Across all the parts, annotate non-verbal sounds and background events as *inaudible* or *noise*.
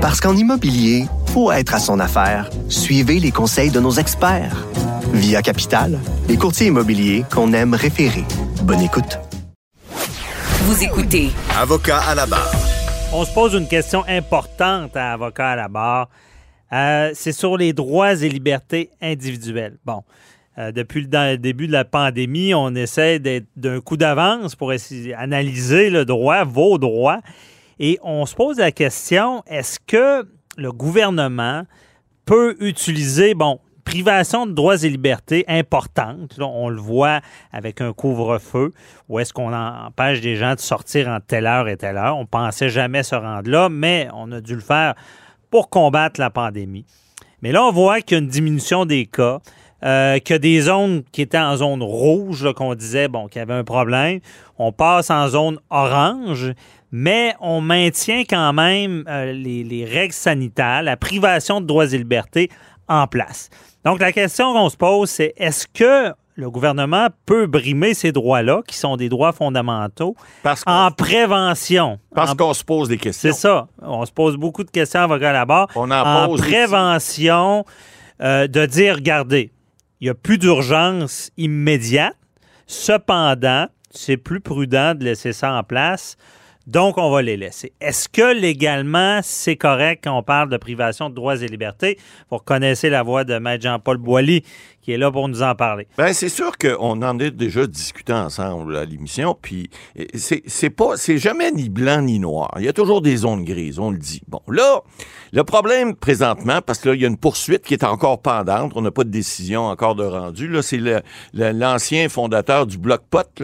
Parce qu'en immobilier, faut être à son affaire. Suivez les conseils de nos experts. Via Capital, les courtiers immobiliers qu'on aime référer. Bonne écoute. Vous écoutez Avocat à la barre. On se pose une question importante à Avocat à la barre. Euh, c'est sur les droits et libertés individuelles. Bon, euh, depuis le, début de la pandémie, on essaie d'être d'un coup d'avance pour essayer d'analyser le droit, vos droits. Et on se pose la question, est-ce que le gouvernement peut utiliser, bon, privation de droits et libertés importante. on le voit avec un couvre-feu, où est-ce qu'on empêche des gens de sortir en telle heure et telle heure? On pensait jamais se rendre là, mais on a dû le faire pour combattre la pandémie. Mais là, on voit qu'il y a une diminution des cas. Euh, que des zones qui étaient en zone rouge, qu'on disait bon, qu'il y avait un problème, on passe en zone orange, mais on maintient quand même euh, les, les, règles sanitaires, la privation de droits et libertés en place. Donc, la question qu'on se pose, c'est est-ce que le gouvernement peut brimer ces droits-là, qui sont des droits fondamentaux, en prévention? Parce qu'on se pose des questions. C'est ça. On se pose beaucoup de questions, avocat là-bas. On en, en prévention, euh, de dire, regardez, il n'y a plus d'urgence immédiate. Cependant, c'est plus prudent de laisser ça en place donc, on va les laisser. Est-ce que légalement, c'est correct quand on parle de privation de droits et libertés? Vous reconnaissez la voix de Maître Jean-Paul Boilly qui est là pour nous en parler. Bien, c'est sûr qu'on en a déjà discuté ensemble à l'émission, puis c'est pas, c'est jamais ni blanc ni noir. Il y a toujours des zones grises, on le dit. Bon, là, le problème présentement, parce que là, il y a une poursuite qui est encore pendante, on n'a pas de décision encore de rendu, là, c'est l'ancien fondateur du Bloc Pot,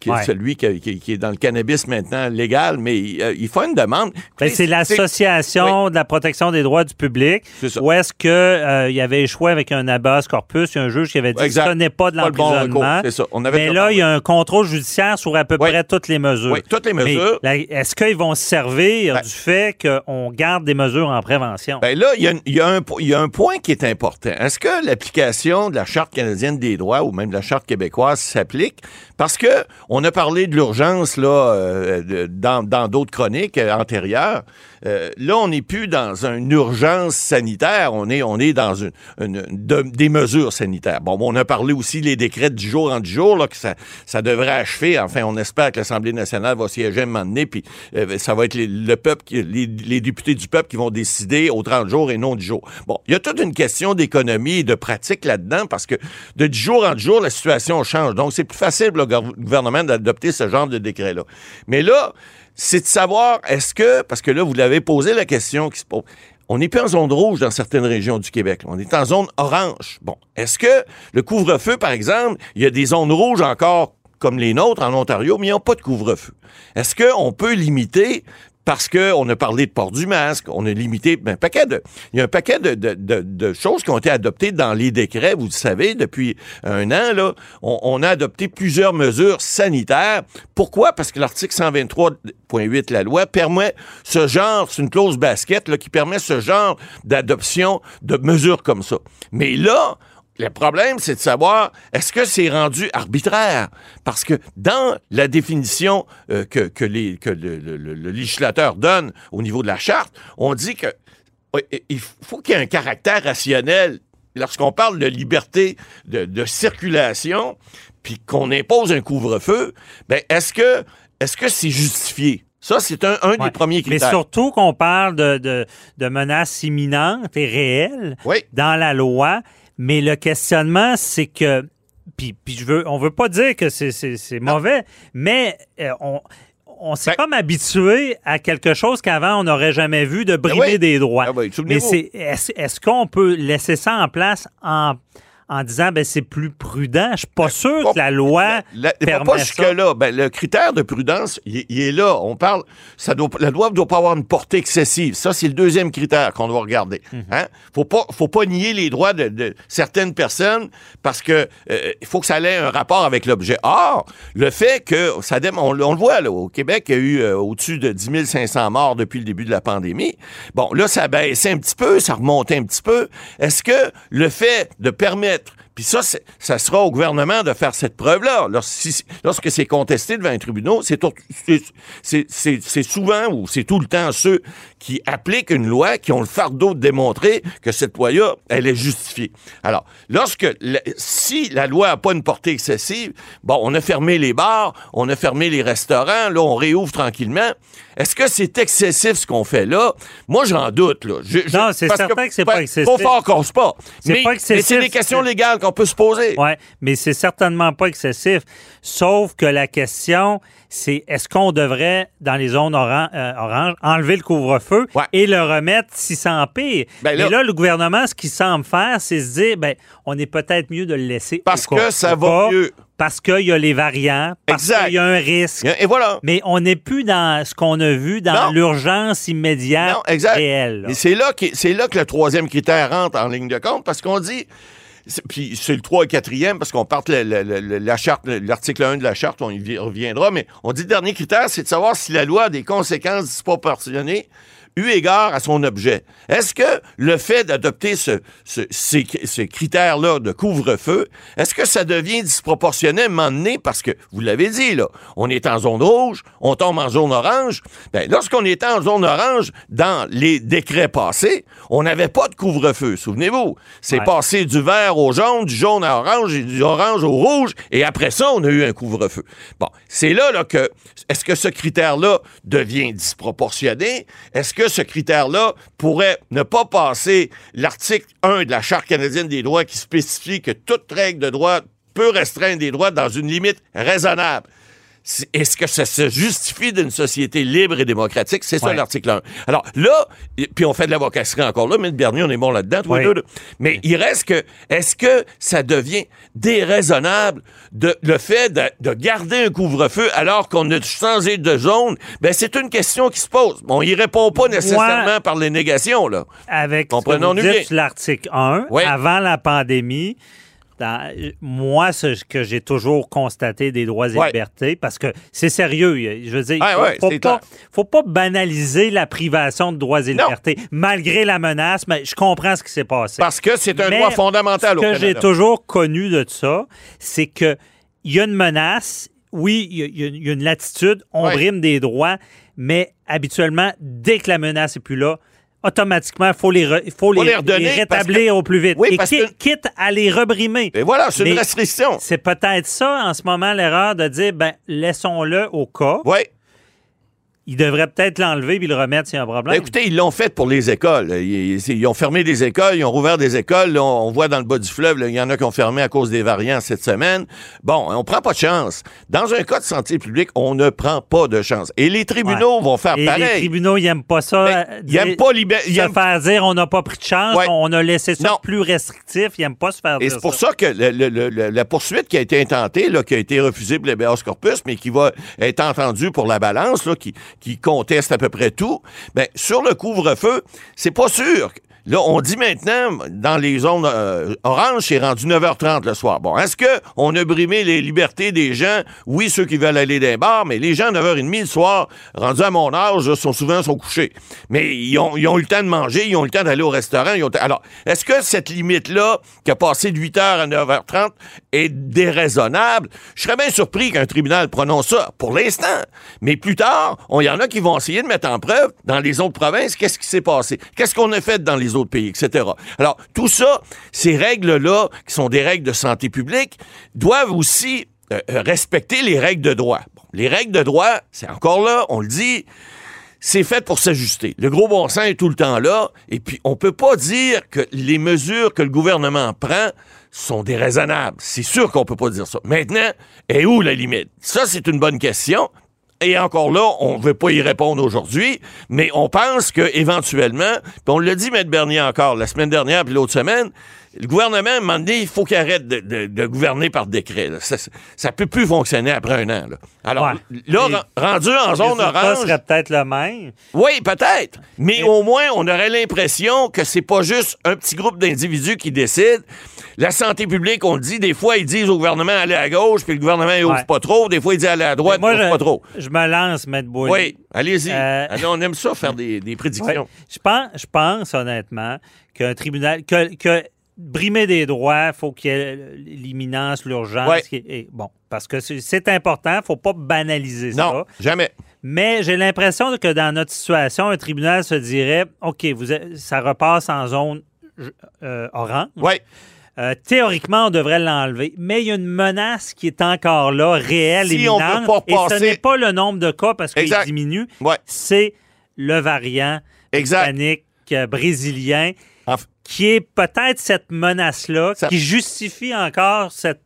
qui est celui qui, est dans le cannabis maintenant légal, mais euh, il, faut une demande. Ben, c'est l'Association de la protection des droits du public. Où est-ce qu'il euh, y avait échoué avec un abasse corpus il y a un juge qui avait dit que ce n'est pas de l'emprisonnement. mais là, il y a un contrôle judiciaire sur à peu près toutes les mesures. Oui, toutes les mesures. Est-ce qu'ils vont se servir ben du fait qu'on garde des mesures en prévention? Ben là, il y, a, un, point qui est important. Est-ce que l'application de la Charte canadienne des droits ou même de la Charte québécoise s'applique? Parce que on a parlé de l'urgence là euh, dans d'autres chroniques euh, antérieures. Euh, là, on n'est plus dans une urgence sanitaire, on est, on est dans une, des mesures sanitaires. Bon, on a parlé aussi des décrets du jour en du jour, là, que ça, ça devrait achever. Enfin, on espère que l'Assemblée nationale va siéger un moment donné, puis euh, ça va être le peuple, les, les, députés du peuple qui vont décider au 30 jours et non du jour. Bon, il y a toute une question d'économie et de pratique là-dedans, parce que de du jour en du jour, la situation change. Donc, c'est plus facile le gouvernement d'adopter ce genre de décret-là. Mais là, c'est de savoir, est-ce que, parce que là, vous l'avez posé la question qui se pose, on n'est plus en zone rouge dans certaines régions du Québec. On est en zone orange. Bon, est-ce que le couvre-feu, par exemple, il y a des zones rouges encore comme les nôtres en Ontario, mais ils n'ont pas de couvre-feu? Est-ce qu'on peut limiter parce qu'on a parlé de port du masque, on a limité ben, un paquet de. Il y a un paquet de, choses qui ont été adoptées dans les décrets, vous le savez, depuis un an, là. On, a adopté plusieurs mesures sanitaires. Pourquoi? Parce que l'article 123.8 de la loi permet ce genre, c'est une clause basket là, qui permet ce genre d'adoption de mesures comme ça. Mais là, le problème, c'est de savoir, est-ce que c'est rendu arbitraire? Parce que dans la définition euh, que, le, législateur donne au niveau de la charte, on dit que il faut qu'il y ait un caractère rationnel. Lorsqu'on parle de liberté de, circulation, puis qu'on impose un couvre-feu, ben est-ce que est-ce que c'est justifié? Ça, c'est un, des premiers critères. Mais surtout qu'on parle de, de, menaces imminentes et réelles dans la loi. Mais le questionnement, c'est que, puis, puis je veux, on veut pas dire que c'est mauvais, mais euh, on, on s'est ben comme habitué à quelque chose qu'avant on n'aurait jamais vu de ben brimer des droits. Ah mais c'est est-ce qu'on peut laisser ça en place en en disant ben c'est plus prudent. Je suis pas sûr que la loi la, permet pas jusque là. Ben, le critère de prudence, il, est là. On parle, ça doit, la loi ne doit pas avoir une portée excessive. Ça, c'est le deuxième critère qu'on doit regarder. Mhm. Hein? Faut pas, faut pas nier les droits de, certaines personnes parce que euh, faut que ça ait un rapport avec l'objet. Or, le fait que ça, on, on le voit là, au Québec, il y a eu euh, au-dessus de 10 500 morts depuis le début de la pandémie. Bon, là, ça baissait un petit peu, ça remontait un petit peu. Est-ce que le fait de permettre titre Puis ça, ça sera au gouvernement de faire cette preuve-là. lorsque c'est contesté devant un tribunal, c'est souvent ou c'est tout le temps ceux qui appliquent une loi qui ont le fardeau de démontrer que cette loi-là, elle est justifiée. Alors, lorsque, si la loi n'a pas une portée excessive, bon, on a fermé les bars, on a fermé les restaurants, là, on réouvre tranquillement. Est-ce que c'est excessif ce qu'on fait là? Moi, j'en doute, là. non, c'est certain que, c'est pas excessif. Pas fort qu'on se pas. Mais, mais c'est des questions légales qu'on peut se poser. Oui, mais c'est certainement pas excessif. Sauf que la question, c'est est-ce qu'on devrait, dans les zones euh, oranges, enlever le couvre-feu et le remettre si ça empire? Ben là, là, le gouvernement, ce qu'il semble faire, c'est se dire, ben, on est peut-être mieux de le laisser. Parce que ça va mieux. Parce qu'il y a les variants, parce qu'il y a un risque. Et voilà. Mais on n'est plus dans ce qu'on a vu dans l'urgence immédiate non, réelle. Et c'est là, c'est là que le troisième critère rentre en ligne de compte, parce qu'on dit puis c'est le 3 et 4e parce qu'on part la, la charte, l'article 1 de la charte, on y reviendra, mais on dit le dernier critère, c'est de savoir si la loi a des conséquences disproportionnées eu égard à son objet. Est-ce que le fait d'adopter ce, ces, critères-là de couvre-feu, est-ce que ça devient disproportionné à un moment donné? Parce que, vous l'avez dit, là, on est en zone rouge, on tombe en zone orange. Ben, lorsqu'on était en zone orange, dans les décrets passés, on n'avait pas de couvre-feu, souvenez-vous. C'est passé du vert au jaune, du jaune à orange et du orange au rouge, et après ça, on a eu un couvre-feu. Bon, c'est là, là que, est-ce que ce critère-là devient disproportionné? Est-ce que ce critère-là pourrait ne pas passer l'article 1 de la Charte canadienne des droits qui spécifie que toute règle de droit peut restreindre des droits dans une limite raisonnable. Est-ce que ça se justifie d'une société libre et démocratique? C'est ça l'article 1. Alors là, puis on fait de l'avocasserie encore là, mais Bernier, on est bon là-dedans. Mais il reste que, est-ce que ça devient déraisonnable de, le fait de, garder un couvre-feu alors qu'on a changé de zone? Ben, c'est une question qui se pose. Bon, il répond pas nécessairement par les négations, là. Avec l'article 1, avant la pandémie, moi, ce que j'ai toujours constaté des droits et libertés, parce que c'est sérieux, je veux dire, il faut, faut, pas, banaliser la privation de droits et libertés, malgré la menace, mais je comprends ce qui s'est passé. Parce que c'est un droit fondamental au Ce que j'ai toujours connu de ça, c'est que il y a une menace, oui, il y, a une latitude, on brime des droits, mais habituellement, dès que la menace n'est plus là, automatiquement, il faut, les, faut, les, rétablir au plus vite. et quitte, à les rebrimer. Et voilà, c'est une restriction. C'est peut-être ça, en ce moment, l'erreur de dire, ben, laissons-le au cas. Oui. Ils devraient peut-être l'enlever puis le remettre s'il y a un problème. Ben, écoutez, ils l'ont fait pour les écoles. Ils, ont fermé des écoles, ils ont rouvert des écoles. on, voit dans le bas du fleuve, il y en a qui ont fermé à cause des variants cette semaine. Bon, on prend pas de chance. Dans un cas de santé publique, on ne prend pas de chance. Et les tribunaux vont faire pareil. Les tribunaux, ils n'aiment pas ça. Ben, ils n'aiment pas libérer. Se faire dire on n'a pas pris de chance, on a laissé ça plus restrictif. Ils n'aiment pas se faire dire Et c'est pour ça, que la poursuite qui a été intentée, là, qui a été refusée pour l'habeas corpus, mais qui va être entendue pour la balance, là, qui, qui conteste peu près tout. Ben, sur le couvre-feu, c'est pas sûr Là, on dit maintenant, dans les zones euh, oranges, c'est rendu 9h30 le soir. Bon, est-ce qu'on a brimé les libertés des gens? Oui, ceux qui veulent aller dans les bars, mais les gens, à 9h30 le soir, rendus à mon âge, sont souvent sont couchés. Mais ils ont, eu le temps de manger, ils ont eu le temps d'aller au restaurant. Alors, est-ce que cette limite-là, qui a passé de 8h à 9h30, est déraisonnable? Je serais bien surpris qu'un tribunal prononce ça pour l'instant. Mais plus tard, il y en a qui vont essayer de mettre en preuve, dans les autres provinces, qu'est-ce qui s'est passé? Qu'est-ce qu'on a fait dans les autres pays, etc. Alors, tout ça, ces règles-là, qui sont des règles de santé publique, doivent aussi euh, euh, respecter les règles de droit. les règles de droit, c'est encore là, on le dit, c'est fait pour s'ajuster. Le gros bon sens est tout le temps là, et puis on peut pas dire que les mesures que le gouvernement prend sont déraisonnables. C'est sûr qu'on peut pas dire ça. Maintenant, est où la limite? Ça, c'est une bonne question. Et encore là, on ne veut pas y répondre aujourd'hui, mais on pense que éventuellement, on l'a dit, M. Bernier encore, la semaine dernière puis l'autre semaine, le gouvernement, à un moment donné, il faut qu'il arrête de, gouverner par décret. Ça, ça peut plus fonctionner après un an. Alors, là, rendu en zone orange... serait peut-être le même. Oui, peut-être. Mais au moins, on aurait l'impression que c'est pas juste un petit groupe d'individus qui décident. La santé publique, on le dit, des fois, ils disent au gouvernement aller à gauche, puis le gouvernement, il ouvre pas trop. Des fois, il dit aller à droite, il ouvre pas trop. Je me lance, M. Boyle. Oui, allez-y. Euh, on aime ça, faire des, prédictions. Je, pense, je pense, honnêtement, qu'un tribunal... que, que brimer des droits, il faut qu'il y ait l'imminence, l'urgence. Ouais. bon, parce que c'est- important, il ne faut pas banaliser Non, ça. jamais. Mais j'ai l'impression que dans notre situation, un tribunal se dirait OK, vous ça repasse en zone euh, orange. Oui. Euh, théoriquement, on devrait l'enlever, mais il y a une menace qui est encore là, réelle, Si on imminente. et ce n'est pas le nombre de cas parce qu'il diminue, Ouais. c'est le variant hispanique euh, brésilien En- qui est peut-être cette menace-là Ça- qui justifie encore cette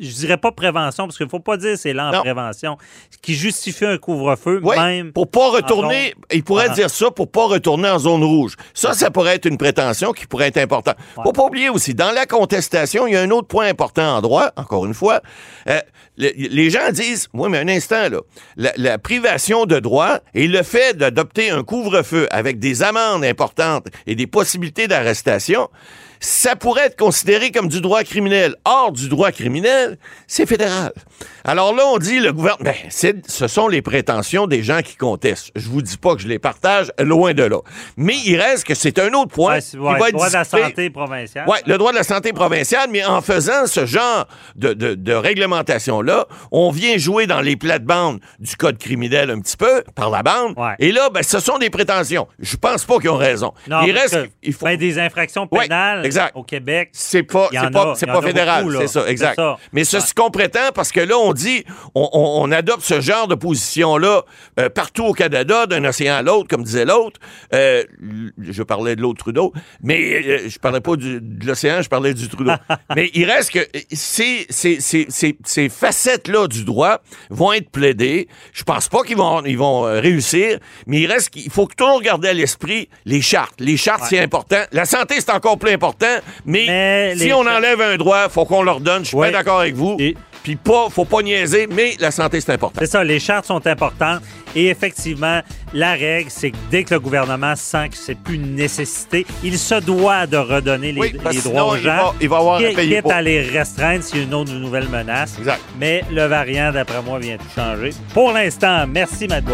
je dirais pas prévention, parce qu'il ne faut pas dire c'est là en prévention, qui justifie un couvre-feu, Oui, même. pour pas retourner, il pourrait Ah. dire ça pour pas retourner en zone rouge. Ça, ça pourrait être une prétention qui pourrait être importante. Faut pas oublier aussi, dans la contestation, il y a un autre point important en droit, encore une fois. Euh, le- les gens disent, oui, mais un instant, là, la, la privation de droit et le fait d'adopter un couvre-feu avec des amendes importantes et des possibilités d'arrestation, ça pourrait être considéré comme du droit criminel. Or, du droit criminel, c'est fédéral. Alors là, on dit, le gouvernement, ben, ce sont les prétentions des gens qui contestent. Je vous dis pas que je les partage, loin de là. Mais il reste que c'est un autre point Ouais, qui ouais, va être droit de la santé provinciale. Oui, le droit de la santé provinciale, mais en faisant ce genre de, de, de réglementation-là, on vient jouer dans les plates-bandes du code criminel un petit peu, par la bande. Ouais. Et là, ben, ce sont des prétentions. Je pense pas qu'ils ont raison. Non, il reste que, il faut... ben, des infractions pénales exact. au Québec. C'est pas, c'est pas, c'est pas fédéral, c'est ça, exact. C'est ça. Mais ce Ouais. ce qu'on prétend, parce que là, on dit, on, on- on adopte ce genre de position-là euh, partout au Canada, d'un océan à l'autre, comme disait l'autre. Euh, je parlais de l'autre Trudeau, mais euh, je parlais pas du- de l'océan, je parlais du Trudeau. *laughs* mais il reste que euh, ces, ces, ces, ces, facettes-là du droit vont être plaidées. Je pense pas qu'ils vont, ils vont euh, réussir, mais il reste qu'il faut toujours garder à l'esprit les chartes. Les chartes, c'est important. La santé, c'est encore plus important, mais, Mais si on enlève un droit, faut qu'on leur donne. Je suis Ouais. pas d'accord avec vous. Et- Puis pas, faut pas niaiser, mais la santé, c'est important. C'est ça, les chartes sont importantes. Et effectivement, la règle, c'est que dès que le gouvernement sent que c'est plus une nécessité, il se doit de redonner les, Oui, droits aux il gens. va- il va avoir à quitte- payer quitte pour. à les restreindre s'il y a une autre nouvelle menace. Exact. Mais le variant, d'après moi, vient tout changer. Pour l'instant, merci, Matt.